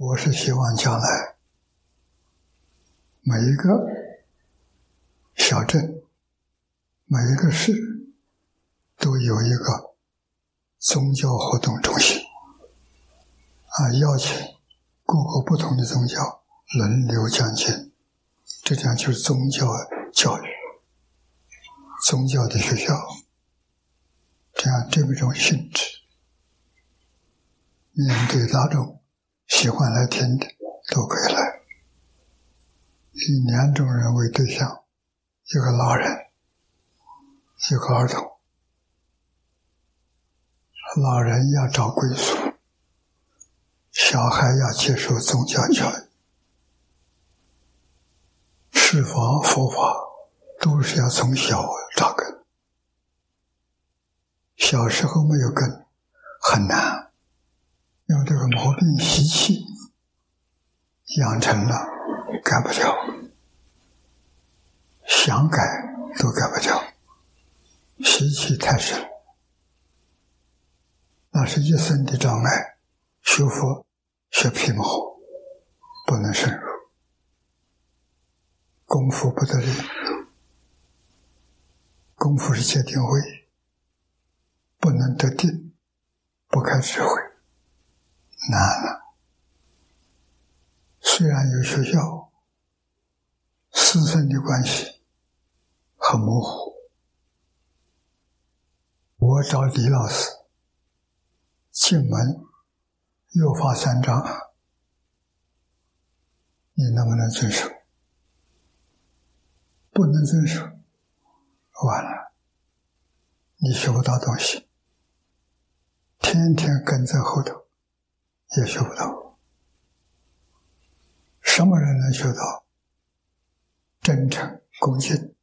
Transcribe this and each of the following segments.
我是希望将来每一个小镇、每一个市都有一个宗教活动中心，啊，邀请各个不同的宗教轮流讲经，这讲就是宗教教育、宗教的学校，这样这么一种性质，面对大众。喜欢来听的都可以来，以两种人为对象：一个老人，一个儿童。老人要找归宿，小孩要接受宗教教育，释法佛法都是要从小扎根，小时候没有根，很难。用这个毛病习气养成了，改不掉，想改都改不掉，习气太深，那是一生的障碍。学佛学皮毛，不能深入，功夫不得力，功夫是戒定慧，不能得定，不开智慧。难了。虽然有学校，师生的关系很模糊。我找李老师进门又发三张，你能不能遵守？不能遵守，完了，你学不到东西，天天跟在后头。也学不到，什么人能学到？真诚、恭敬，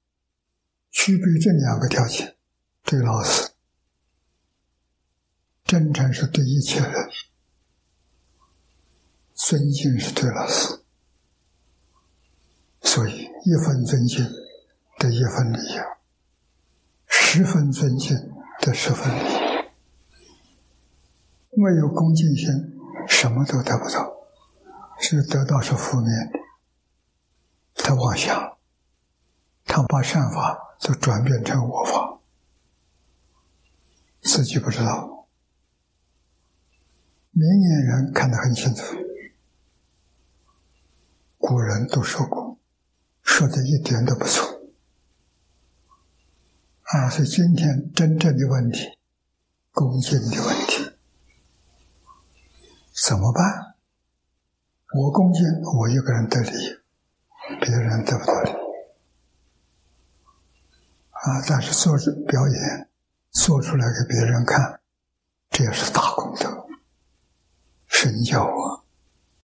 具备这两个条件，对老师，真诚是对一切人，尊敬是对老师，所以一分尊敬得一分利益，十分尊敬得十分礼，没有恭敬心。什么都得不到，是得到是负面的。他妄想，他把善法都转变成恶法，自己不知道。明眼人看得很清楚，古人都说过，说的一点都不错。啊，是今天真正的问题，恭敬的问题。怎么办？我恭敬，我一个人得利，别人得不到利。啊！但是做出表演，做出来给别人看，这也是大功德，神教啊！